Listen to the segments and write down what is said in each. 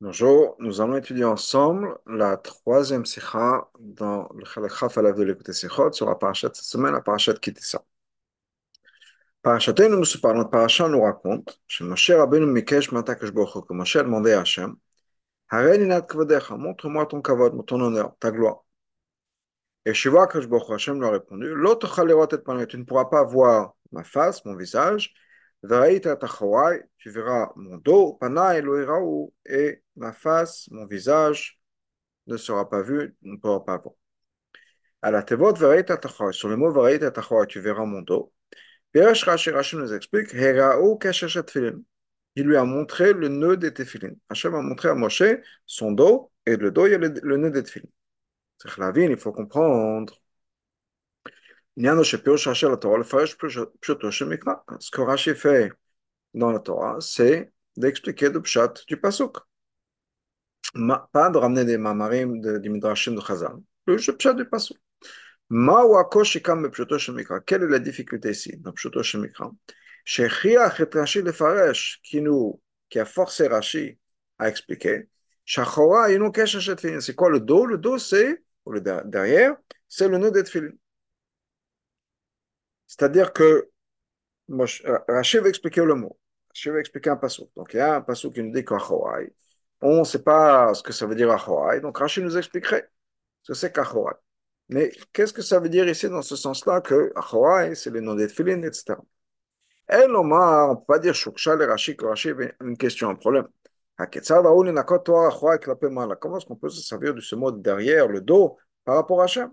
Bonjour, nous allons étudier ensemble la troisième sikha dans le Chalakha Falav de l'écouter sikhot sur la parachat cette semaine, la parachat Kitissa. Parachatenu, nous parlons de parachat, nous raconte, chez Moshe Rabbeinu Mikesh Matakash Bocho, que Moshe a demandé à Hachem, Hareninat Kvadecha, montre-moi ton kavod, ton honneur, ta gloire. Et Shiva Kash Bocho, Hachem lui a répondu, l'autre Chalerot et tu ne pourras pas voir ma face, mon visage, tu verras mon dos, Loiraou, et ma face, mon visage ne sera pas vu, ne pourra pas voir. Sur le mot tu verras mon dos. Pirash Rashi nous explique Heraou. Il lui a montré le nœud des Tefillin. Hachem a montré à Moshe son dos, et le dos, il y a le, nœud des Tefillin. C'est la vie, il faut comprendre. Ce que Rashi fait dans la Torah, c'est d'expliquer le pshat du pasuk. Pas de ramener des mamarim, des midrashim de Chazal. Le pshat du pasuk. Quelle est la difficulté ici dans Pshuto Shemikra qui nous qui a forcé Rashi à expliquer. C'est quoi le dos Le dos, c'est, ou le derrière, c'est le nœud d'Etfilin. C'est-à-dire que Rashi va expliquer le mot. Rashi va expliquer un passage. Donc il y a un passage qui nous dit qu'Achorai. On ne sait pas ce que ça veut dire. Donc Rashi nous expliquerait ce que c'est qu'Achorai. Mais qu'est-ce que ça veut dire ici dans ce sens-là que Achorai, c'est le nom d'Etfilin, etc. El Omar, on ne peut pas dire Shukshal et Rashi que avait une question, un problème. Comment est-ce qu'on peut se servir de ce mot derrière, le dos, par rapport à Hachem?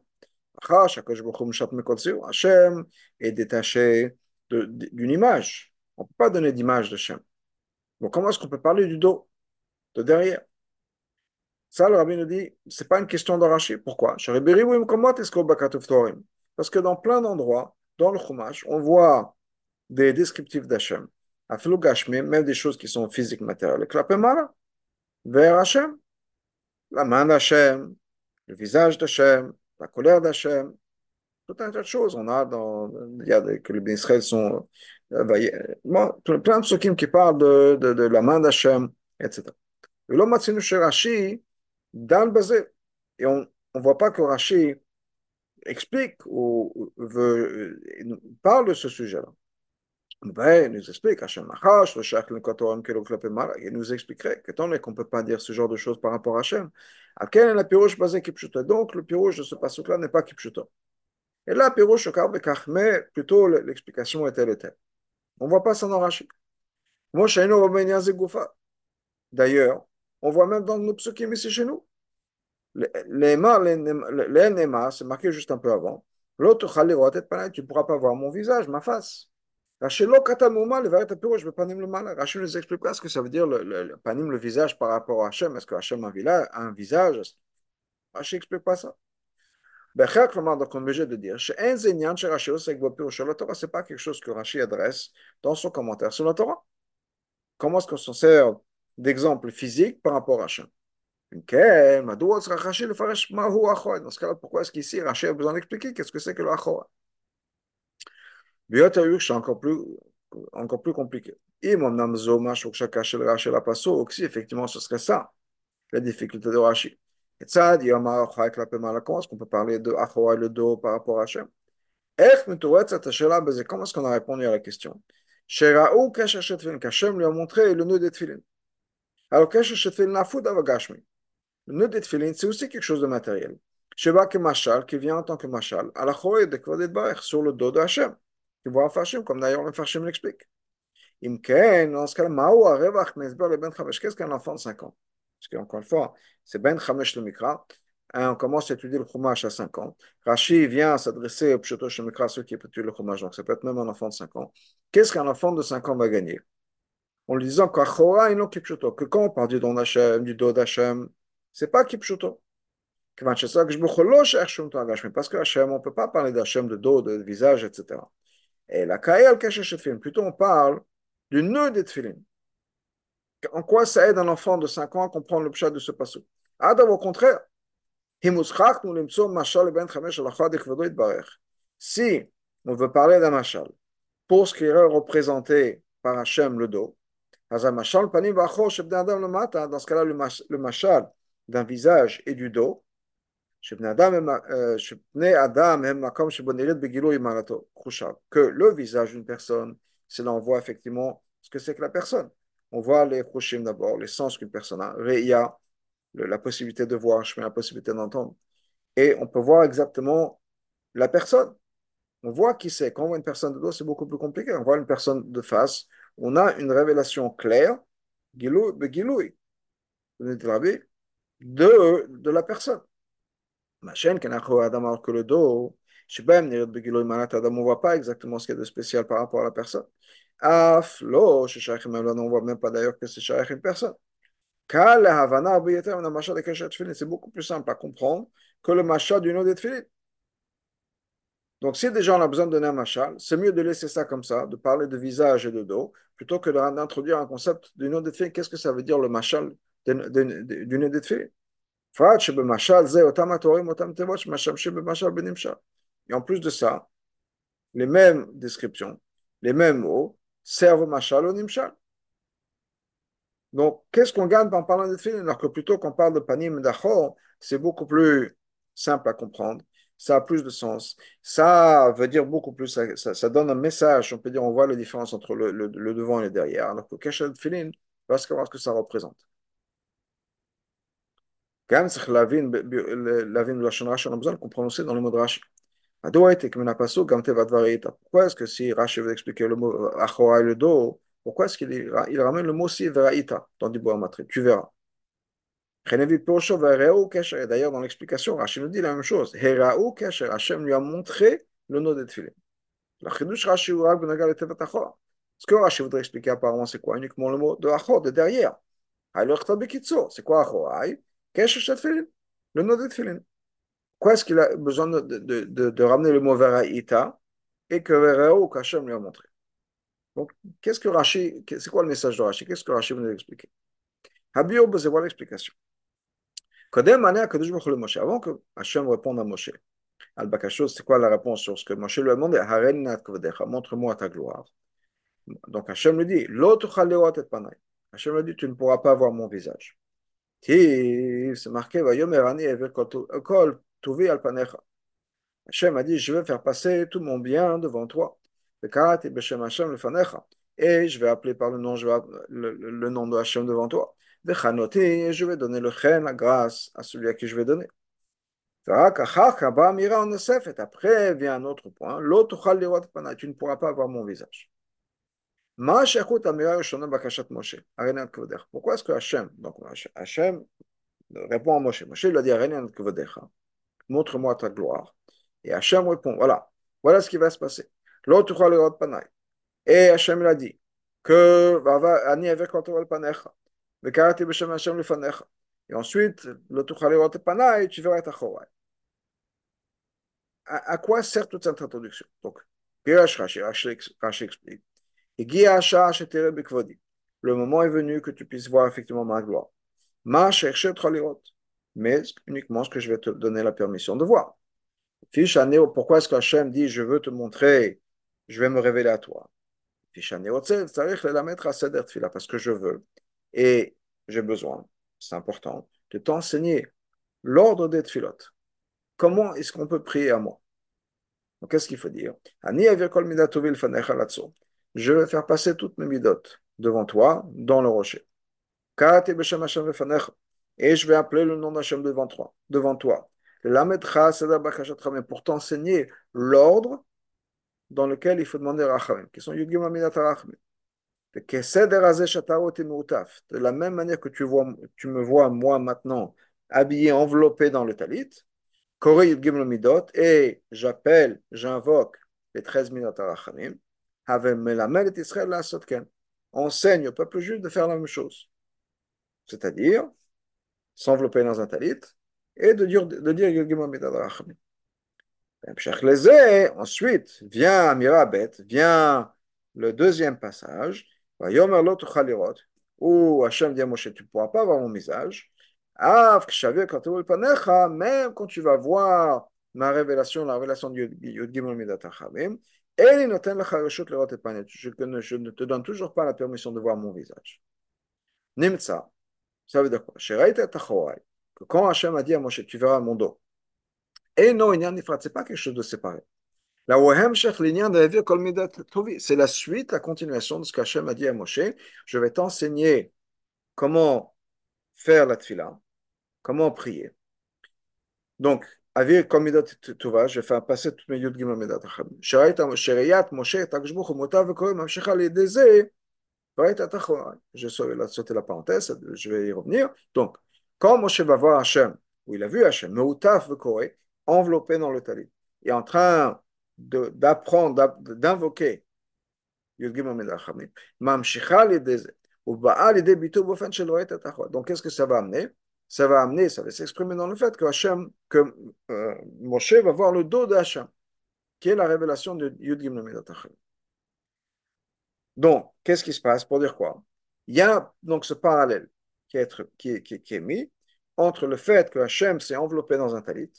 Hachem est détaché d'une image. On ne peut pas donner d'image de. Donc comment est-ce qu'on peut parler du dos, de derrière Ça, le rabbin nous dit, ce n'est pas une question d'Arachi. Pourquoi Parce que dans plein d'endroits, dans le Chumash, on voit des descriptifs d'Hachem. Même des choses qui sont physiques, matérielles. Vers Hachem. La main d'Hachem, le visage d'Hachem, la colère d'Hachem, tout un tas de choses. On a dans, il y a des, que les Israël sont, euh, bon, plein de psukim qui parlent de, de, la main d'Hachem, etc. Et l'homme a chez Rashi, dans le basé. Et on ne voit pas que Rashi explique ou veut, parle de ce sujet-là. Ben, il nous explique, Hachem il nous expliquerait que tant qu'on ne peut pas dire ce genre de choses par rapport à Hachem, à quel est pirouche basée Kipchuta Donc, le pirouche de ce passage-là n'est pas Kipchuta. Et là, pirouche, mais plutôt l'explication est telle et telle. On ne voit pas ça dans nous, D'ailleurs, on voit même dans nos psukim ici chez nous. Les Nema, c'est marqué juste un peu avant. L'autre, tu ne pourras pas voir mon visage, ma face. Rachel le panim le Rachel nous expliquera ce que ça veut dire le, le, le panim, le visage par rapport à Hachem. Est-ce que Hachem a un visage? Rachel n'explique pas ça. Becher, comment donc on est obligé de dire c'est pas quelque chose que Rachel adresse dans son commentaire sur la Torah. Comment est-ce qu'on s'en sert d'exemple physique par rapport à Hachem? Dans ce cas-là, pourquoi est-ce qu'ici Rachel a besoin d'expliquer qu'est-ce que c'est que le achora Biotaïr, c'est encore plus, encore plus compliqué. Et mon nom Zomash, Okshakashel Rachel Apasso, aussi, effectivement, ce serait ça, la difficulté de Rashi. Et ça, dit Amar Chaik Lapemalakan, est-ce qu'on peut parler de Achoua le dos par rapport à Hachem? Ech Mitouetz Atashela Bezé, comment est-ce qu'on a répondu à la question? Sheraou Kashachet Filin, lui a montré le nœud des Tfilin. Alors, Kashachet Filin Nafoud Avagashmi. Le nœud des c'est aussi quelque chose de matériel. Sheba Kemachal, qui vient en tant que Machal, à la de Kvadet sur le dos de Hachem. Imken, dans ce cas-là, Mao Arevach Mesber le Ben Chamesh, qu'est-ce qu'un enfant de 5 ans Parce qu'encore une fois, c'est Ben Chamesh le Mikra, on commence à étudier le Chumash à 5 ans. Rashi vient s'adresser au Pshoto Shemikra, ceux qui étudient le Chumash, donc ça peut être même un enfant de 5 ans. Qu'est-ce qu'un enfant de 5 ans va gagner En lui disant qu'Achora et non Kipshoto, que quand on parle du don d'Hachem, du dos d'Hachem, c'est pas Kipshoto. Parce que Hachem, on ne peut pas parler d'Hachem de dos, de visage, etc. Et la Kael Keshet Tfilin, plutôt on parle du nœud des Tfilin. En quoi ça aide un enfant de 5 ans à comprendre le pshat de ce passage? Adam, au contraire, ben si on veut parler d'un machal, pour ce qui est représenté par Hachem le dos, Dans ce cas-là, le machal d'un visage et du dos, que le visage d'une personne, c'est là voit effectivement ce que c'est que la personne. On voit les prochains d'abord, les sens qu'une personne a, a la possibilité de voir, la possibilité d'entendre. Et on peut voir exactement la personne. On voit qui c'est. Quand on voit une personne de dos, c'est beaucoup plus compliqué. On voit une personne de face, on a une révélation claire, de la personne. Que le dos, on ne voit pas exactement ce qu'il y a de spécial par rapport à la personne. Af, lo, on ne voit même pas d'ailleurs que c'est une personne. C'est beaucoup plus simple à comprendre que le machat du nom des Donc, si déjà on a besoin de donner un machal, c'est mieux de laisser ça comme ça, de parler de visage et de dos, plutôt que d'introduire un concept du nom des Qu'est-ce que ça veut dire le machal du nom des et en plus de ça, les mêmes descriptions, les mêmes mots servent machal au nimshal. Donc, qu'est-ce qu'on gagne en parlant de films alors que plutôt qu'on parle de panim d'achor, c'est beaucoup plus simple à comprendre, ça a plus de sens, ça veut dire beaucoup plus, ça, donne un message, on peut dire, on voit la différence entre le, devant et le derrière, alors que Keshet Filin va savoir ce que ça représente. Quand même, c'est la vie de la Rashi, on a besoin de comprendre aussi dans le mot de Rashi. Pourquoi est-ce que si Rashi veut expliquer le mot Achora et le dos, pourquoi est-ce qu'il il ramène le mot si Veraïta dans Diboua Matri Tu verras. D'ailleurs, dans l'explication, Rashi nous dit la même chose. Hachem lui a montré le nom de Tfilin. La Chidush Rashi ou Rag Benagal et Tevet Achora. Ce que Rashi voudrait expliquer apparemment, c'est quoi Uniquement le mot de Achor, de derrière. C'est quoi Tfilin. Le nom de Tfilin. Pourquoi est-ce qu'il a besoin de, ramener le mot Veraïta et que Veraou Hachem lui a montré? Donc, qu'est-ce que Rashi, c'est quoi le message de Rashi? Qu'est-ce que Rashi veut nous expliquer Habiob, c'est voilà l'explication? Avant que Hachem réponde à Moshe, Al-Bakashos, c'est quoi la réponse sur ce que Moshe lui a demandé? Montre-moi ta gloire. Donc Hachem lui dit Hachem lui dit Tu ne pourras pas voir mon visage. C'est marqué Hachem a dit Je vais faire passer tout mon bien devant toi. Et je vais appeler par le nom, le, nom de Hachem devant toi. Et je vais donner le chen, la grâce à celui à qui je vais donner. Après vient un autre point. Tu ne pourras pas voir mon visage. Pourquoi est-ce que Hachem, répond à Moshe? Moshe lui a dit Montre-moi ta gloire. Et Hachem répond Voilà, voilà ce qui va se passer. Et Hachem l'a dit que. Et ensuite, tu verras ta À quoi sert toute cette introduction? Donc, Rashi explique. Le moment est venu que tu puisses voir effectivement ma gloire. Ma chercher mais uniquement ce que je vais te donner la permission de voir. Pourquoi est-ce qu'Hachem dit je veux te montrer je vais me révéler à toi? parce que je veux et j'ai besoin, c'est important, de t'enseigner l'ordre des tfilotes. Comment est-ce qu'on peut prier à moi? Qu'est-ce qu'il faut dire? Je vais faire passer toutes mes midotes devant toi dans le rocher. Et je vais appeler le nom d'Hachem devant toi. Devant toi. Pour t'enseigner l'ordre dans lequel il faut demander Rachamim, qui sont Rachamim. De la même manière que tu, me vois, moi, maintenant, habillé, enveloppé dans le talit, et j'appelle, j'invoque les 13 minutes Rachamim, enseigne au peuple juif de faire la même chose. C'est-à-dire, s'envelopper dans un talit et de dire, de dire. Ensuite, vient Mirabet, vient le deuxième passage, où Hachem dit à Moshe, tu ne pourras pas voir mon visage. Même quand tu vas voir ma révélation, la révélation du Yud Gimel Je ne te donne toujours pas la permission de voir mon visage. Nimtsa, ça veut dire quoi? Que quand Hachem a dit à Moshe, tu verras mon dos. Et non, il n'y a c'est pas quelque chose de séparé. C'est la suite, la continuation de ce qu'Hachem a dit à Moshe. Je vais t'enseigner comment faire la tfila, comment prier. Donc, vais passer toutes mes Yud Gimel Medat Achamim. Sherayat Moshe, Takjbuch, Motav, Vekorim, Mamshecha, Ledeze, je vais sauter la parenthèse, je vais y revenir. Donc, quand Moshe va voir Hachem, où il a vu Hachem, Meutaf, Vekorim, enveloppé dans le talit, et en train d'apprendre, d'invoquer Donc, qu'est-ce que ça va amener ça va amener, ça va s'exprimer dans le fait que, euh, Moshe va voir le dos de qui est la révélation de Yud Gimel Donc, qu'est-ce qui se passe pour dire quoi? Il y a donc ce parallèle qui est, mis entre le fait que Hachem s'est enveloppé dans un talit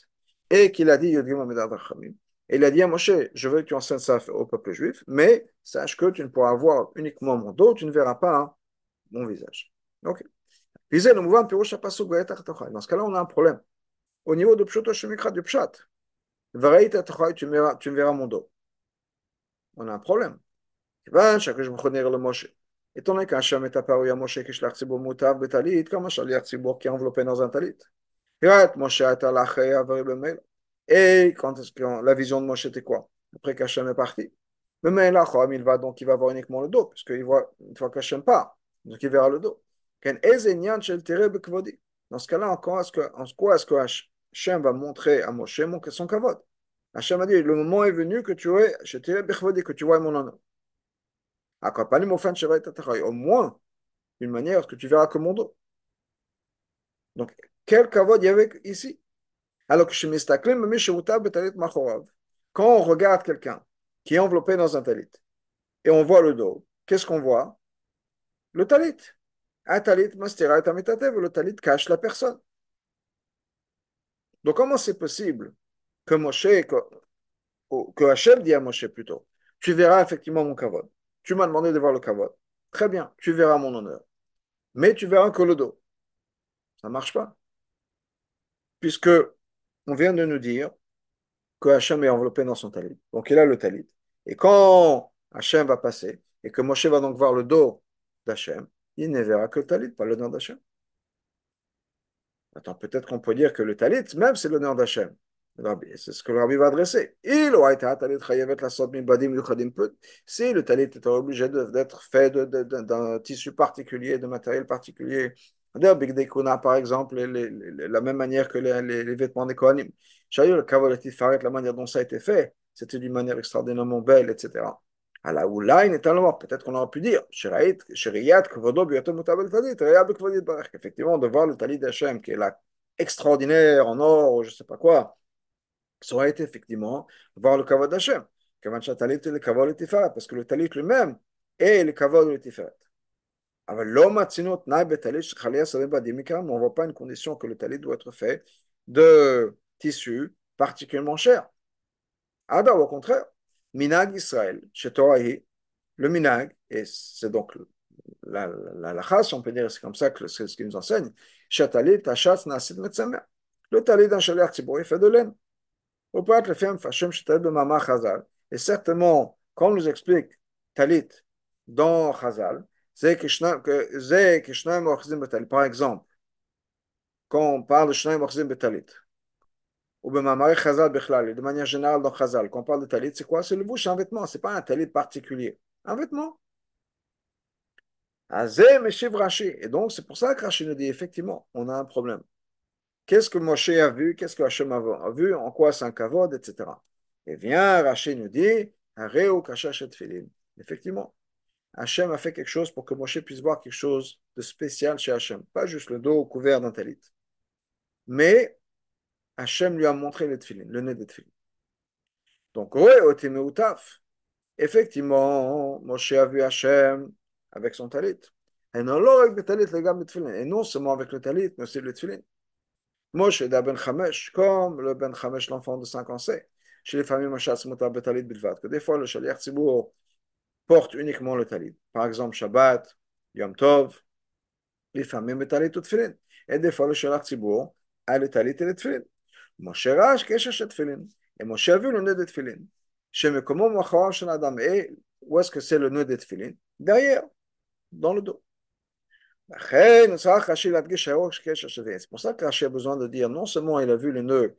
et qu'il a dit Yud Gimel il a dit à Moshe, je veux que tu enseignes ça au peuple juif, mais sache que tu ne pourras voir uniquement mon dos, tu ne verras pas mon visage. Ok dans ce cas-là, on a un problème. Au niveau de Pshoto Shemikra, du Pshat, tu tu verras mon dos. On a un problème. Étant donné qu'Hachem est apparu à Moshe, je l'ai moutav betalit, comme un tzibor qui est enveloppé dans un talit? Et quand la vision de Moshe était quoi? Après qu'Hachem est parti. Mais là, il va donc il va voir uniquement le dos, parce qu'il voit une fois qu'Hachem part, donc il verra le dos. Dans ce cas-là, en quoi est-ce que, Hachem va montrer à Moshe son kavod? Hachem a dit, le moment est venu que tu vois, que tu vois mon honneur. Au moins, d'une manière que tu verras que mon dos. Donc, quel kavod il y avait ici? Alors que quand on regarde quelqu'un qui est enveloppé dans un talit et on voit le dos, qu'est-ce qu'on voit? Le talit. Un talit mastera et le talit cache la personne. Donc, comment c'est possible que Moshe, que, que Hachem dit à Moshe plutôt, tu verras effectivement mon kavod. Tu m'as demandé de voir le kavod. Très bien, tu verras mon honneur. Mais tu verras que le dos. Ça ne marche pas. Puisque on vient de nous dire que Hachem est enveloppé dans son talit. Donc il a le talit. Et quand Hachem va passer, et que Moshe va donc voir le dos d'Hachem, il ne verra que le talit, pas l'honneur d'Hachem. Attends, peut-être qu'on peut dire que le talit, même, c'est l'honneur d'Hachem. C'est ce que le rabbi va adresser. Il aurait été talit la Si le talit était obligé d'être fait d'un tissu particulier, de matériel particulier, Big par exemple, la même manière que les, vêtements des Kohanim. la manière dont ça a été fait, c'était d'une manière extraordinairement belle, etc peut-être qu'on aurait pu dire, effectivement, de voir le talit d'Hachem, qui est là extraordinaire, en or, je ne sais pas quoi, ça aurait été effectivement voir le kavod d'Hachem. Parce que le talit lui-même est le kavod de tiferet. On ne voit pas une condition que le talit doit être fait de tissu particulièrement cher. Ada, au contraire. Minag Israël, chez le Minag, et c'est donc la, la, on peut dire, c'est comme ça que c'est ce qu'il nous enseigne. Le talit d'un chalier Tzibour, il fait de laine. Le Chatalit de. Et certainement, quand on nous explique talit dans Chazal, que. Par exemple, quand on parle de Shnaim Betalit, ou Chazal de manière générale dans Chazal, quand on parle de talit, c'est quoi? C'est le bouche, un vêtement, c'est pas un talit particulier. Un vêtement. Et donc, c'est pour ça que Rashi nous dit, effectivement, on a un problème. Qu'est-ce que Moshe a vu? Qu'est-ce que Hachem a vu? En quoi c'est un kavod, etc. Et vient Rashi nous dit, Effectivement, Hachem a fait quelque chose pour que Moshe puisse voir quelque chose de spécial chez Hachem. Pas juste le dos couvert d'un talit. Mais Hachem lui a montré le tefillin, le nez des tefillin. Donc, effectivement, Moshe a vu Hachem avec son talit. Et non seulement avec le talit, mais aussi le tefillin. Moshe da ben Chamesh, comme le ben Chamesh, l'enfant de 5 ans, sait. chez les familles Machat Smutar Betalit Bilvat, que des fois le Shaliach Tzibour porte uniquement le talit. Par exemple, Shabbat, Yom Tov, les familles Betalit ou Tfilin. Et des fois le Shaliach Tzibour a le talit et le. Moshe Rash, Kesha Tfilin. Et Moshe a vu le nœud de Tfilin. Chez Mekomo Shel Adam. Et où est-ce que c'est le nœud de Tfilin Derrière, dans le dos. C'est pour ça que Rashi a besoin de dire non seulement il a vu le nœud,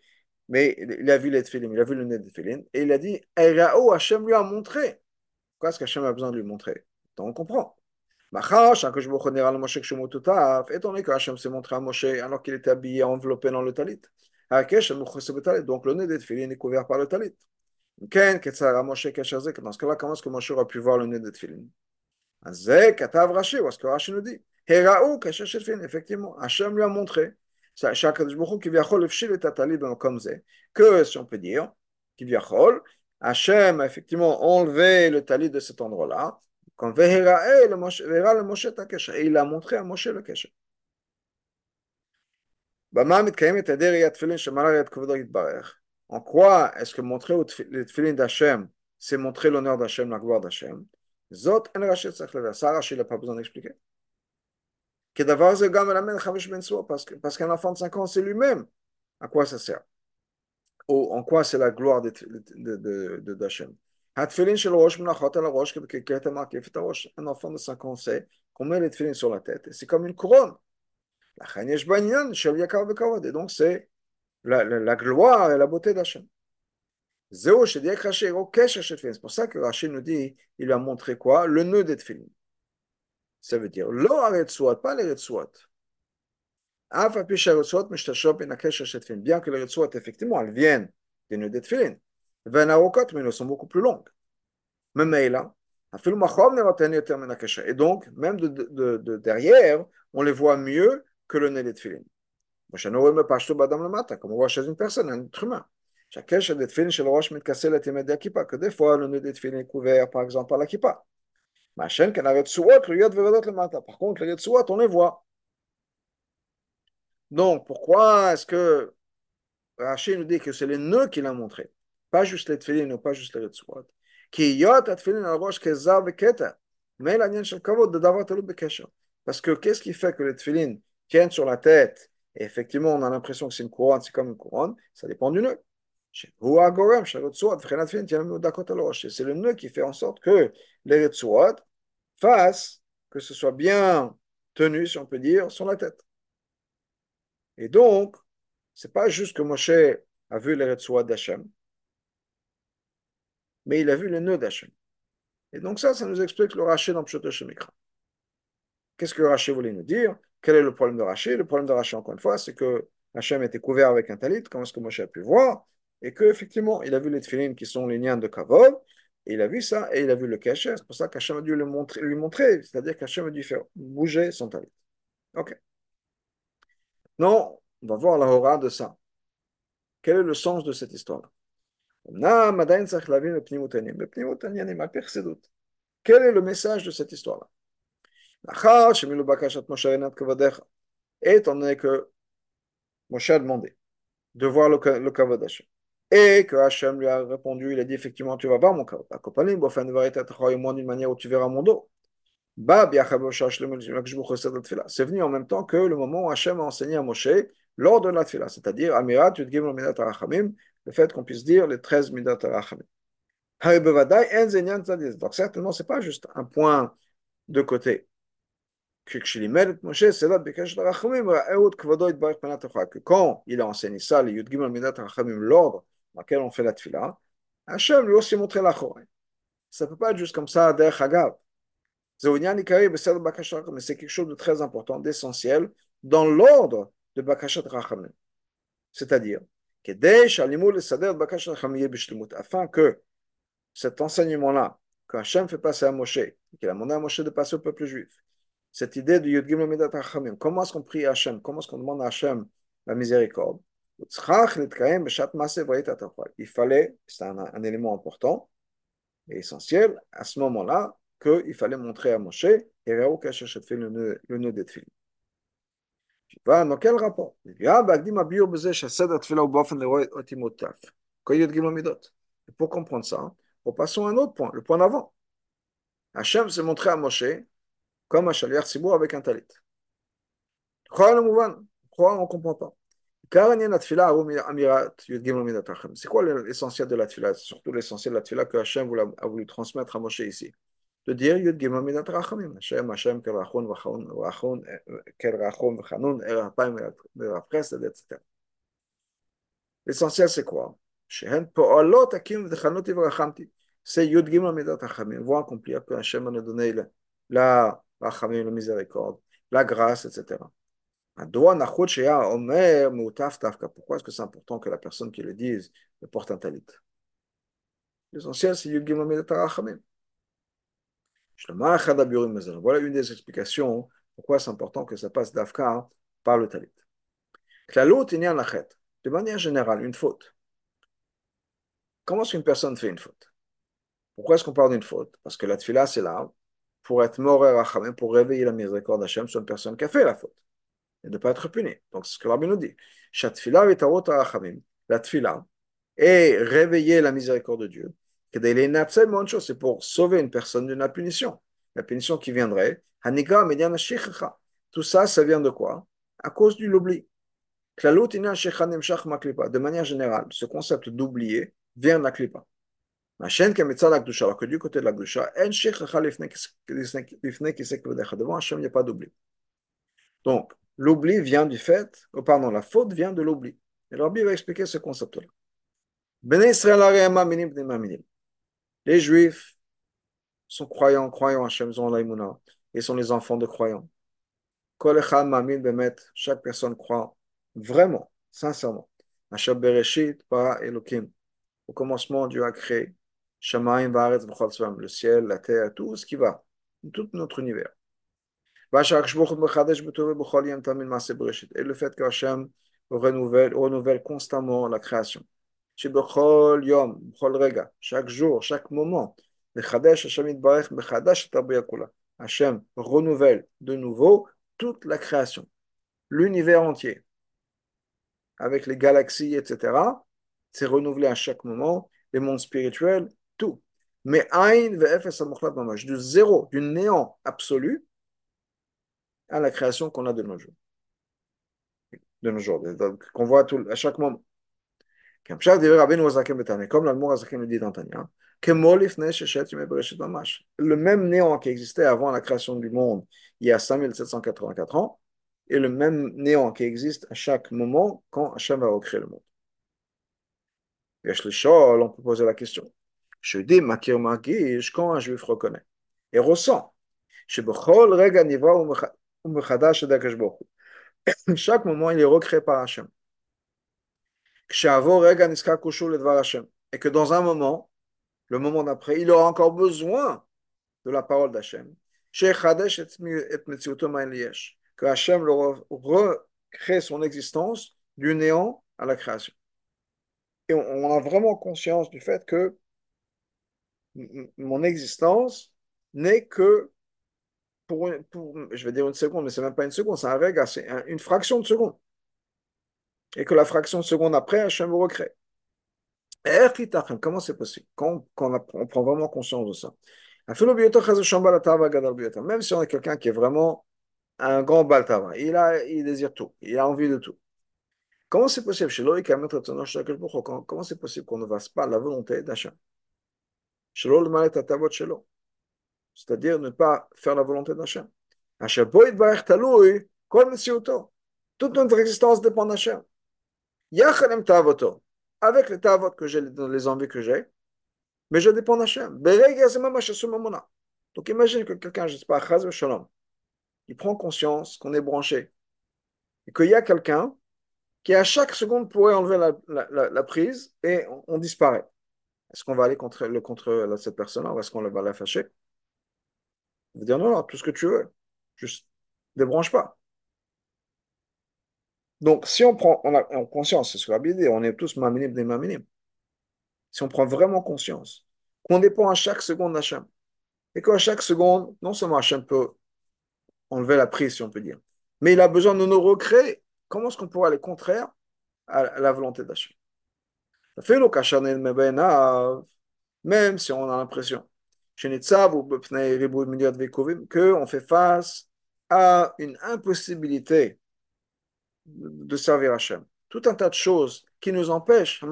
mais il a vu les tefilin, il a vu le nœud de tefilin, et il a dit Erao, Hachem lui a montré. Pourquoi est-ce qu'Hachem a besoin de lui montrer Donc on comprend. Étant donné que Hachem s'est montré à Moshe alors qu'il était habillé, enveloppé dans le talit. Donc le nœud de tefilin est couvert par le talit. Dans ce cas-là, comment est-ce que Moshe aurait pu voir le nœud de tefilin C'est Katav Rashi, ou ce que Rashi nous dit? Effectivement, Hachem lui a montré, c'est, que si on peut dire, Hachem a effectivement enlevé le talit de cet endroit-là, quand verra le En quoi est-ce que montrer le tefillin d'Hachem, c'est montrer l'honneur d'Hachem, la gloire d'Hachem Ça, Rachid n'a pas besoin d'expliquer. Parce qu'un enfant de 5 ans, c'est lui-même. À quoi ça sert Ou en quoi c'est la gloire d'Hachem Un enfant de 5 ans sait qu'on met les tefillin sur la tête. C'est comme une couronne. La chanesh banyan, shel yakar vekavod. Et donc, c'est la, gloire et la beauté d'Hachem. Zéo, shed yak rachet, ok, shachet film. C'est pour ça que Rachet nous dit, il a montré quoi? Le nœud des films. Ça veut dire, l'or a retsuat, pas les retsuat. Af a pisha retsuat, mishta shop in a kesh shachet film. Bien que les retsuat, effectivement, elles viennent des nœuds des film. Ven a rokot, mais elles sont beaucoup plus longues. Mais hein. meila, et donc, même de derrière, on les voit mieux que le nez des tefilin. Comme on voit chez une personne, un être humain. Chacun chez des chez le roche, mitkassel et temed kippa. Que des fois, le nez des tefilin est couvert, par exemple, par la kippa. Machen, qu'en avait tsuot, le yad verodot le mata. Par contre, les tsuot, on les voit. Donc, pourquoi est-ce que Rachid nous dit que c'est les nœuds qu'il a montrés, pas juste les tefilin ou pas juste les tsuot Qui yot atfilin al roche kezav et keta. Mais l'anien shel kavod de davar. Parce que qu'est-ce qui fait que les tefilin tiennent sur la tête et effectivement, on a l'impression que c'est une couronne, c'est comme une couronne, ça dépend du nœud. C'est le nœud qui fait en sorte que les Retsuot fasse que ce soit bien tenu, si on peut dire, sur la tête. Et donc, c'est pas juste que Moshe a vu les Retsuot d'Hachem, mais il a vu les nœuds d'Hachem. Et donc ça, ça nous explique le rachet dans Pshoto Shemikra. Qu'est-ce que le rachet voulait nous dire? Quel est le problème de rachet Le problème de rachet, encore une fois, c'est que Hachem était couvert avec un talit, comme est-ce que Moshe a pu voir, et qu'effectivement, il a vu les tefillin qui sont les liens de Kavod, et il a vu ça, et il a vu le cachet. C'est pour ça qu'Hachem a dû lui montrer, c'est-à-dire qu'Hachem a dû faire bouger son talit. Ok. Non, on va voir la hora de ça. Quel est le sens de cette histoire-là? Quel est le message de cette histoire-là? Étant donné que Moshe a demandé de voir le, le kavod et que Hachem lui a répondu, il a dit effectivement, tu vas voir mon au moins d'une manière où tu verras mon dos. C'est venu en même temps que le moment où Hachem a enseigné à Moshe lors de la tfila, c'est-à-dire Amirat, le fait qu'on puisse dire les 13 Midat Arachamim. Donc certainement, ce n'est pas juste un point de côté. Quand il a enseigné ça, l'ordre dans lequel on fait la tfila, Hachem lui aussi montré la choré. Ça ne peut pas être juste comme ça, derrière Hagav. Mais c'est quelque chose de très important, d'essentiel, dans l'ordre de Bakashat Rachamim. C'est-à-dire, afin que cet enseignement-là, que Hachem fait passer à Moshe, qu'il a demandé à Moshe de passer au peuple juif, cette idée de Yud Gimel Midat Rachamim, comment est-ce qu'on prie à Hachem, comment est-ce qu'on demande à Hachem la miséricorde, il fallait, c'est un, élément important et essentiel, à ce moment-là, qu'il fallait montrer à Moshe et le nœud, des vois, dans quel rapport? Et pour comprendre ça, repassons à un autre point, le point d'avant. Hachem s'est montré à Moshe comme un chalier Sibour avec un talit. Croire, on ne comprend pas. C'est quoi l'essentiel de la tfila Surtout l'essentiel de la tfila que Hachem a voulu transmettre à Moshe ici. De dire Yud Gimel Midat Rachamim. Hachem, Hachem, Kel Rachon, Rachon, Kel Rachon, Chanun, Er Hapayim, Verafresed, etc. L'essentiel, c'est quoi? Shehen Po'olot Akim V'Chanot Ivrachamti. C'est Yud Gimel Midat Rachamim. Voir accomplir que Hachem a donné la La miséricorde, la grâce, etc. Pourquoi est-ce que c'est important que la personne qui le dise porte un talit L'essentiel, c'est Midat Rachamim. Voilà une des explications pourquoi c'est important que ça passe d'Afka par le talit. De manière générale, une faute. Comment est-ce qu'une personne fait une faute Pourquoi est-ce qu'on parle d'une faute Parce que la tfila, c'est là pour être mort pour réveiller la miséricorde d'Hachem sur une personne qui a fait la faute et de ne pas être puni. Donc, c'est ce que Rabbi nous dit. La tfila et réveiller la miséricorde de Dieu. C'est pour sauver une personne d'une punition. La punition qui viendrait. Tout ça, ça vient de quoi? À cause du l'oubli. De manière générale, ce concept d'oublier vient de la klipa. Alors que du côté de la gdusha, devant Hachem, il n'y a pas d'oubli. Donc, l'oubli vient du fait, oh, pardon, la faute vient de l'oubli. Et Rabbi va expliquer ce concept-là. Les Juifs sont croyants, croyants Hachem, ils ont et sont les enfants de croyants. Chaque personne croit vraiment, sincèrement. Bereshit para Elohim. Au commencement, Dieu a créé le ciel, la terre, tout ce qui va, tout notre univers. Et le fait que Hachem renouvelle, renouvelle constamment la création. Chaque jour, chaque moment, Hachem renouvelle de nouveau toute la création, l'univers entier, avec les galaxies, etc. C'est renouvelé à chaque moment, les mondes spirituels, tout. Mais du zéro, du néant absolu à la création qu'on a de nos jours. De nos jours, qu'on voit tout, à chaque moment. Comme l'Almour Azakem le dit dans Tanya, le même néant qui existait avant la création du monde, il y a 5784 ans, et le même néant qui existe à chaque moment quand Hachem va recréer le monde. Et on peut poser la question. Je dis, Makir Magish, quand un juif reconnaît et ressent, chaque moment, il est recréé par Hachem. Et que dans un moment, le moment d'après, il aura encore besoin de la parole d'Hachem. Que Hachem recrée son existence du néant à la création. Et on a vraiment conscience du fait que mon existence n'est que pour, je vais dire une seconde, mais c'est même pas une seconde, c'est un regard, c'est une fraction de seconde. Et que la fraction de seconde après, Hachem vous recrée. Comment c'est possible? Quand, on, prend vraiment conscience de ça. Même si on est quelqu'un qui est vraiment un grand baltava, il, a, il désire tout, il a envie de tout. Comment c'est possible? Comment c'est possible qu'on ne fasse pas la volonté d'Hachem? C'est-à-dire ne pas faire la volonté d'Hachem. Toute notre existence dépend d'Hachem avec les tavot que j'ai, les envies que j'ai, mais je dépends d'Hachem. Donc imagine que quelqu'un, je ne sais pas, il prend conscience qu'on est branché et qu'il y a quelqu'un qui à chaque seconde pourrait enlever la, prise et on, disparaît. Est-ce qu'on va aller contre, cette personne-là ou est-ce qu'on va la fâcher? Il va dire non, non, tout ce que tu veux, juste débranche pas. Donc, si on prend on a, conscience, c'est ce que Bible dit, on est tous maminim des maminim. Si on prend vraiment conscience qu'on dépend à chaque seconde d'Hachem, et qu'à chaque seconde, non seulement Hachem peut enlever la prise, si on peut dire, mais il a besoin de nous recréer. Comment est-ce qu'on pourrait aller contraire à la volonté d'Hachem? Même si on a l'impression qu'on fait face à une impossibilité de servir Hachem. Tout un tas de choses qui nous empêchent, qui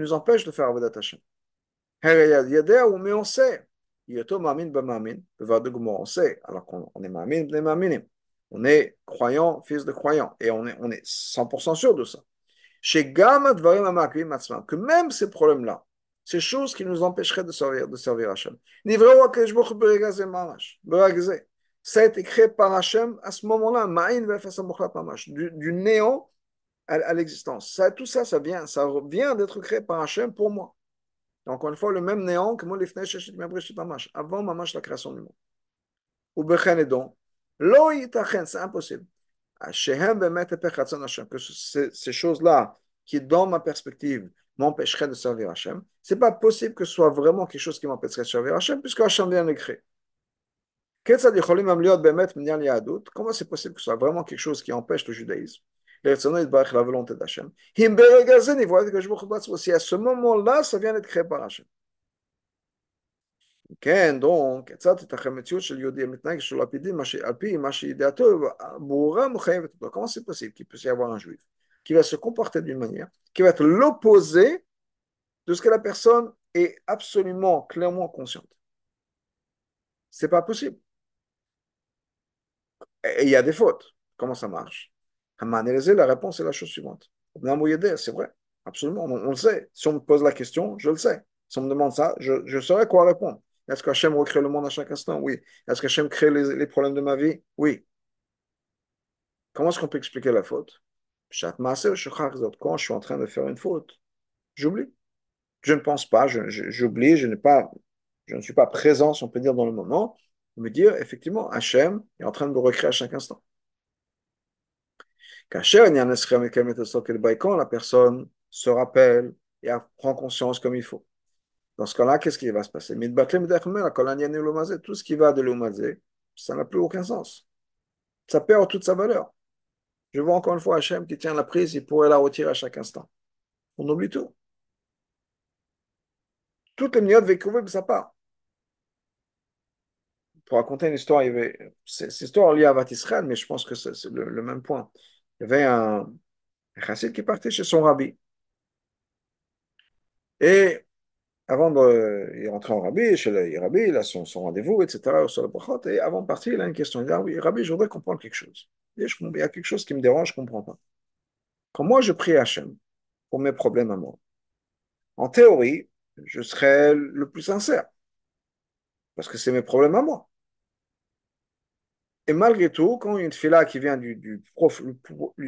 nous empêchent de faire Avodat Hachem. Mais on sait. On sait, alors qu'on est mamin, on est croyant, fils de croyant, et on est, on est 100% sûr de ça. Que même ces problèmes-là, ces choses qui nous empêcheraient de servir, de servir Hachem, ça a été créé par Hachem à ce moment-là, du, du néant à, à l'existence. Ça, tout ça, ça vient, ça vient d'être créé par Hachem pour moi. Encore une fois, le même néant que moi, avant Mamash, la création du monde. Ou donc, c'est impossible. Que ces choses-là, qui dans ma perspective m'empêcheraient de servir Hachem, c'est pas possible que ce soit vraiment quelque chose qui m'empêcherait de servir Hachem, puisque Hachem vient de créer. Comment c'est possible que ce soit vraiment quelque chose qui empêche le judaïsme? La volonté d'Hachem. À ce moment-là, ça vient d'être créé par Hachem. כן, donc, כיצד תתכן מציאות של יהודי המתנהג שלא על פי מה שידיעתו ברורה מחייבת אותו. Comment c'est possible qu'il puisse y avoir un juif qui va se comporter d'une manière qui va être l'opposé de ce que la personne est absolument clairement consciente C'est pas possible. Et il y a des fautes. Comment ça marche La réponse est la chose suivante. C'est vrai, absolument, on, on, le sait. Si on me pose la question, je le sais. Si on me demande ça, je, je saurais quoi répondre. Est-ce qu'Hachem recrée le monde à chaque instant? Oui. Est-ce qu'Hachem crée les, problèmes de ma vie? Oui. Comment est-ce qu'on peut expliquer la faute? Quand je suis en train de faire une faute, j'oublie. Je ne pense pas, j'oublie, je, je ne suis pas présent, si on peut dire, dans le moment. Me dire, effectivement, Hachem est en train de me recréer à chaque instant. Quand la personne se rappelle et prend conscience comme il faut. Dans ce cas-là, qu'est-ce qui va se passer? Tout ce qui va de l'Umazé, ça n'a plus aucun sens. Ça perd toute sa valeur. Je vois encore une fois Hachem qui tient la prise, il pourrait la retirer à chaque instant. On oublie tout. Toutes les minutes vécues, ça part. Pour raconter une histoire, il y avait, cette histoire liée à Vatisran, mais je pense que c'est le, le, même point. Il y avait un, un chassid qui partait chez son rabbi. Et avant de, il rentre en rabbi, chez le rabbi, il a son, rendez-vous, etc., et avant de partir, il a une question. Il dit, ah oui, rabbi, je voudrais comprendre quelque chose. Il, y a quelque chose qui me dérange, je ne comprends pas. Quand moi, je prie Hachem pour mes problèmes à moi, en théorie, je serais le plus sincère, parce que c'est mes problèmes à moi. Et malgré tout, quand il y a une fila qui vient du,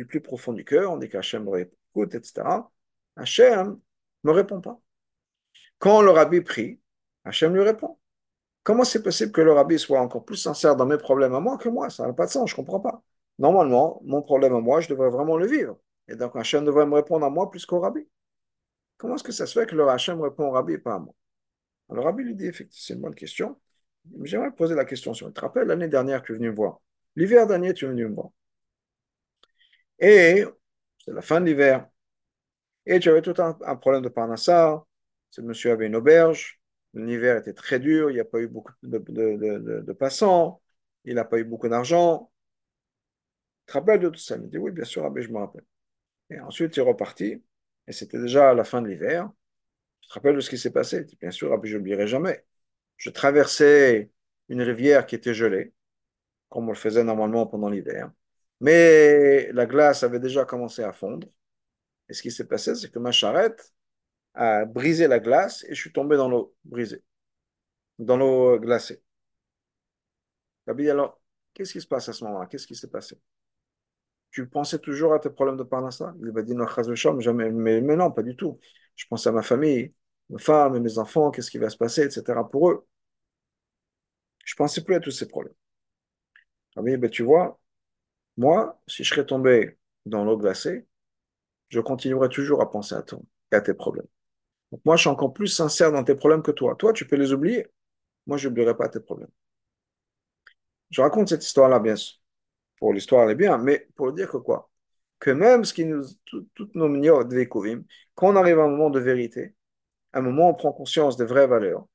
plus profond du cœur, on dit qu'Hachem écoute, etc., Hachem ne me répond pas. Quand le rabbi prie, Hachem lui répond. Comment c'est possible que le rabbi soit encore plus sincère dans mes problèmes à moi que moi? Ça n'a pas de sens, je ne comprends pas. Normalement, mon problème à moi, je devrais vraiment le vivre. Et donc Hachem devrait me répondre à moi plus qu'au rabbi. Comment est-ce que ça se fait que le Hachem répond au rabbi et pas à moi? Le rabbi lui dit, effectivement, c'est une bonne question. J'aimerais poser la question sur. Tu te rappelles l'année dernière tu es venu me voir L'hiver dernier, tu es venu me voir. Et c'est la fin de l'hiver. Et tu avais tout un, problème de parnassa, ce monsieur avait une auberge, l'hiver était très dur, il n'y a pas eu beaucoup de, passants, il n'a pas eu beaucoup d'argent. Tu te rappelles de tout ça Il me dit Oui, bien sûr, je me rappelle. Et ensuite, il est reparti, et c'était déjà à la fin de l'hiver. Tu te rappelles de ce qui s'est passé Bien sûr, je n'oublierai jamais. Je traversais une rivière qui était gelée, comme on le faisait normalement pendant l'hiver. Mais la glace avait déjà commencé à fondre. Et ce qui s'est passé, c'est que ma charrette a brisé la glace et je suis tombé dans l'eau brisée, dans l'eau glacée. Rabbi, alors, qu'est-ce qui se passe à ce moment-là? Qu'est-ce qui s'est passé? Tu pensais toujours à tes problèmes de parnassa? Il m'a dit, non, jamais, mais, mais non, pas du tout. Je pensais à ma famille, ma femme et mes enfants, qu'est-ce qui va se passer, etc. pour eux. Je pensais plus à tous ces problèmes. Rabbi, ben, tu vois, moi, si je serais tombé dans l'eau glacée, je continuerais toujours à penser à toi et à tes problèmes moi, je suis encore plus sincère dans tes problèmes que toi. Toi, tu peux les oublier. Moi, je n'oublierai pas tes problèmes. Je raconte cette histoire-là, bien sûr. Pour l'histoire, elle est bien, mais pour dire que quoi? Que même ce qui nous, tout- toutes nos mignons de quand on arrive à un moment de vérité, à un moment où on prend conscience des vraies valeurs,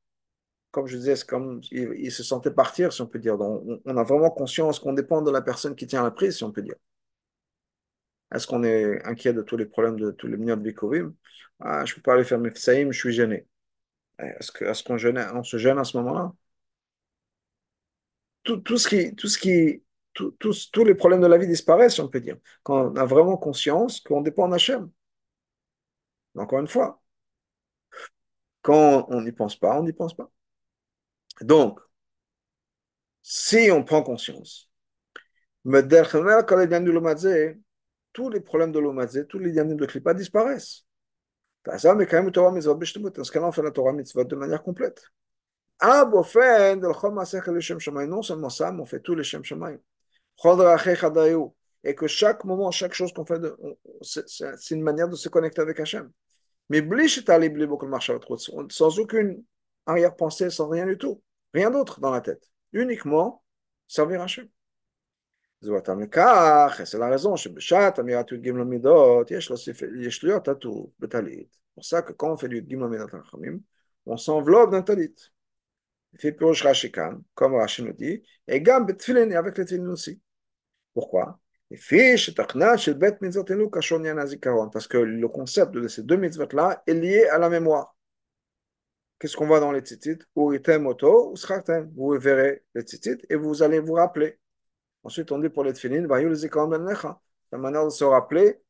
comme je disais, c'est comme il, se sentait partir, si on peut dire. Donc, on, on a vraiment conscience qu'on dépend de la personne qui tient la prise, si on peut dire. Est-ce qu'on est inquiet de tous les problèmes de tous les mignons de Vekovim? Ah, je peux pas aller faire mes fsaïm, je suis gêné. Est-ce que, est-ce qu'on on se gêne à ce moment-là? Tout, tout ce qui, tout ce qui, tout- tous tous les problèmes de la vie disparaissent, on peut dire. Quand on a vraiment conscience qu'on dépend d'Hachem. Encore une fois, quand on n'y pense pas, on n'y pense pas. Donc, si on prend conscience, tous les problèmes de Lomadze, tous les dianim de Klippa disparaissent. Dans ce cas-là, on fait la Torah mitzvot de manière complète. Non seulement ça, mais on fait tous les Shem chadayu. Et que chaque moment, chaque chose qu'on fait, c'est une manière de se connecter avec Hachem. Mais sans aucune arrière-pensée, sans rien du tout. Rien d'autre dans la tête. Uniquement servir Hachem. זה אותם לכך, c'est la raison שבשעת אמירת י"ג למידות, יש להוסיף, יש להיות עטור בטלית. pour ça que quand on fait du י"ג למידות החכמים, on s'enveloppe d'un talit. לפי פירוש רש"י כאן, comme רש"י nous dit, et גם בתפילין, avec les תפילין aussi. pourquoi? לפי שתכנה של בית מצוות אלו קשור עניין הזיכרון, parce que le concept de ces deux mitzvot-là est lié à la mémoire. Qu'est-ce qu'on voit dans les tzitzit? Uritem oto ou schachtem. Vous verrez les tzitzit et vous allez vous rappeler. Ensuite, on dit pour les le zikaron ben. La manière de se rappeler,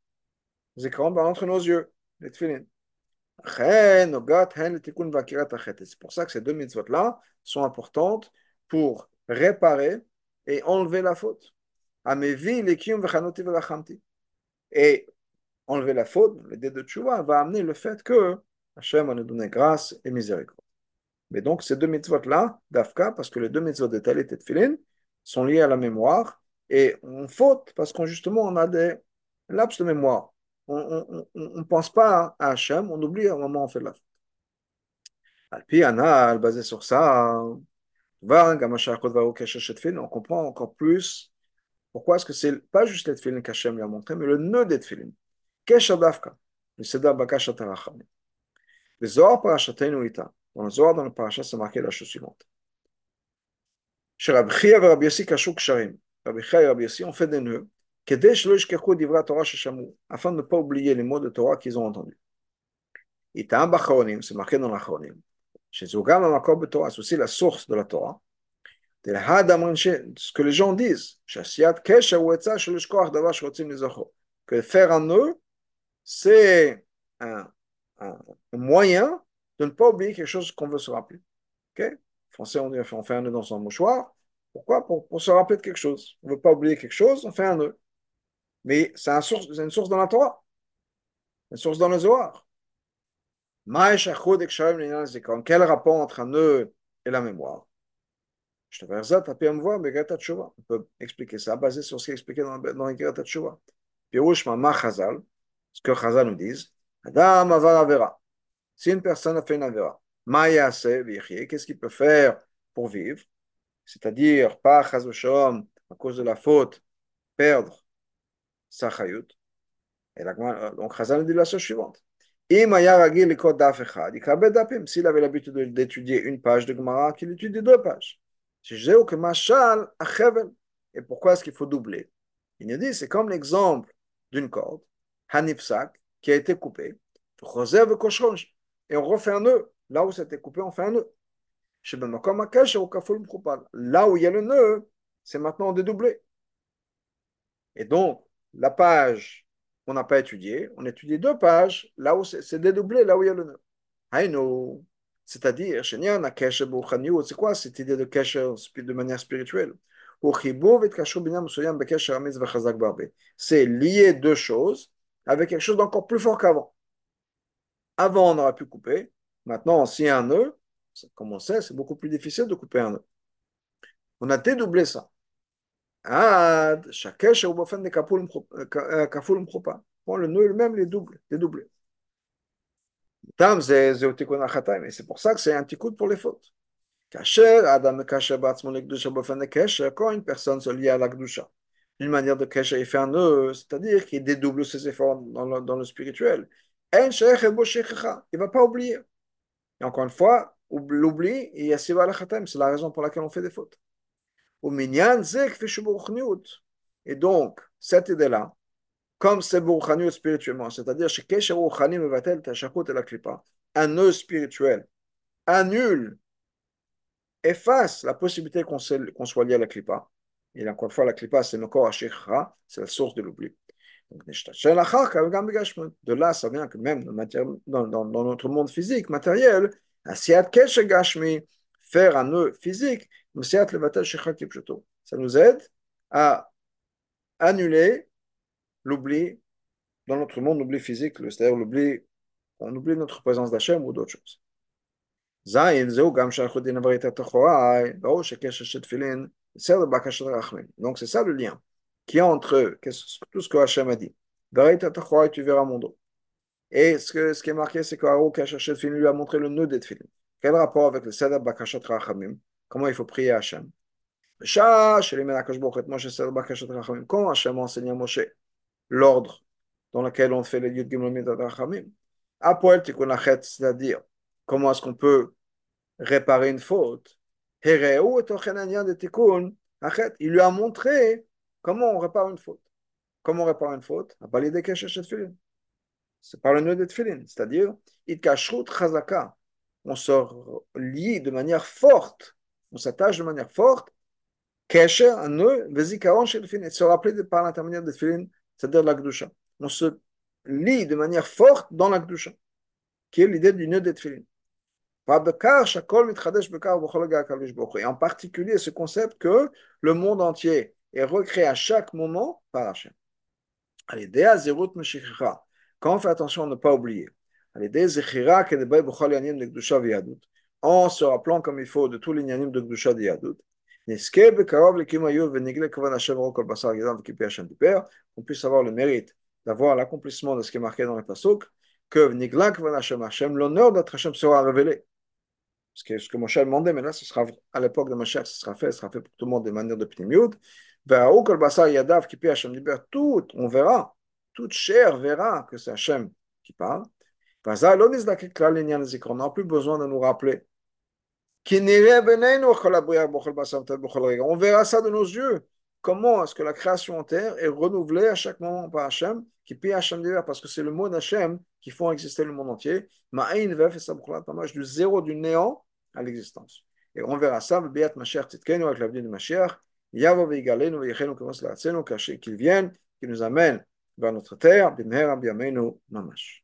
zikaron ben entre nos yeux, les le. Et C'est pour ça que ces deux mitzvot-là sont importantes pour réparer et enlever la faute. Et enlever la faute, l'idée de tchouva, va amener le fait que Hachem va nous donner grâce et miséricorde. Mais donc, ces deux mitzvot-là, d'Afka, parce que les deux mitzvot de Talit et de Filin sont liés à la mémoire, et on faute parce qu'on justement, on a des laps de mémoire. On ne pense pas à Hachem, on oublie à un moment on fait la faute. Alpi Anal, basé sur ça, Tfilin, on comprend encore plus pourquoi est-ce que c'est pas juste les Tfilin qu'Hachem lui a montré, mais le nœud des Tfilin. Kesher Dafka, le Seda Bakashat Arachamim. Le Zohar Parashatenu Ita. Dans le Zohar, dans le Parashat, c'est marqué la chose suivante. Fait des nœuds, afin de ne pas oublier les mots de Torah qu'ils ont entendus. C'est marqué dans c'est aussi la source de la Torah. Ce que les gens disent. Que faire un nœud, c'est un, moyen de ne pas oublier quelque chose qu'on veut se rappeler. On, fait un nœud dans son mouchoir. Pourquoi? Pour, se rappeler de quelque chose. On ne veut pas oublier quelque chose, on fait un nœud. Mais c'est une source dans la Torah, une source dans le Zohar. Quel rapport entre un nœud et la mémoire? Je te ça, tu peux me voir, mais On peut expliquer ça, basé sur ce qui est expliqué dans, dans les Gata Tshuva. Pirouche Mama Chazal, ce que Chazal nous dit, Adam. Si une personne a fait une Avera, qu'est-ce qu'il peut faire pour vivre? C'est-à-dire, pas à cause de la faute, perdre sa chayut. Et la, donc, Chazal dit la chose suivante. S'il avait l'habitude d'étudier une page de Gemara, qu'il étudie deux pages. Et pourquoi est-ce qu'il faut doubler? Il nous dit, c'est comme l'exemple d'une corde, Hanifsak, qui a été coupée, et on refait un nœud. Là où c'était coupé, on fait un nœud. Là où il y a le nœud, c'est maintenant dédoublé. Et donc, la page qu'on n'a pas étudiée, on étudie deux pages, là où c'est dédoublé, là où il y a le nœud. C'est-à-dire, c'est quoi cette idée de kesher de manière spirituelle? C'est lier deux choses avec quelque chose d'encore plus fort qu'avant. Avant, on aurait pu couper. Maintenant, a un nœud, comme on sait, c'est beaucoup plus difficile de couper un nœud. On a dédoublé ça. Kaful mpropa. Bon, le nœud lui-même est double, dédoublé. Tam, c'est pour ça que c'est un tikkun pour les fautes. Quand une personne se lie à la kdusha, d'une manière de cacher, il fait un nœud, c'est-à-dire qu'il dédouble ses efforts dans le, dans le spirituel. Il ne va pas oublier. Et encore une fois, l'oubli, c'est la raison pour laquelle on fait des fautes. Et donc, cette idée-là, comme c'est Bourkhaniut spirituellement, c'est-à-dire un nœud spirituel annule, efface la possibilité qu'on soit lié à la clipa. Et encore une fois, la clipa, c'est Mekor c'est la source de l'oubli. De là, ça vient que même dans, notre monde physique, matériel, faire un nœud physique, ça nous aide à annuler l'oubli dans notre monde, l'oubli physique, c'est-à-dire l'oubli, on oublie notre présence d'Hachem ou d'autres choses. Donc c'est ça le lien qui est entre tout ce que Hachem a dit. Tu verras mon dos. Et ce, que, ce qui est marqué, c'est qu'Aro Kachachet Filin lui a montré le nœud des Tfilin. Quel rapport avec le Seder Bakashat Rachamim? Comment il faut prier Hachem? Quand Hachem a enseigné à Moshe l'ordre dans lequel on fait les Yud Gimel Rachamim, c'est-à-dire comment est-ce qu'on peut réparer une faute? Il lui a montré comment on répare une faute? Comment on répare une faute? C'est par le nœud de tefillin, c'est-à-dire on se lie de manière forte, on s'attache de manière forte, kesher, un nœud, vezikaron chez tefillin, se rappeler par l'intermédiaire de tefillin, c'est-à-dire la gdusha. On se lie de manière forte dans la gdusha, qui est l'idée du nœud de tefillin. Et en particulier ce concept que le monde entier est recréé à chaque moment par Hachem. Quand on fait attention à ne pas oublier, en se rappelant comme il faut de tous les nyanim de Gdusha de Yadut, on puisse avoir le mérite d'avoir l'accomplissement de ce qui est marqué dans le Pasuk, que l'honneur d'être Hashem sera révélé. Ce que Moshe a demandé, mais là, ce sera, à l'époque de Moshe, ce sera fait, ce sera fait pour tout le monde de manière de Pnimiut. Tout, on verra, toute chair verra que c'est Hachem qui parle. On n'a plus besoin de nous rappeler. On verra ça de nos yeux. Comment est-ce que la création en terre est renouvelée à chaque moment par Hachem, qui paie Hachem d'hiver, parce que c'est le mot d'Hachem qui font exister le monde entier. Du zéro, du néant à l'existence. Et on verra ça, avec l'avenir de Mashiach, Qu'il vienne, qui nous amène vers notre terre, Bimher Mamash.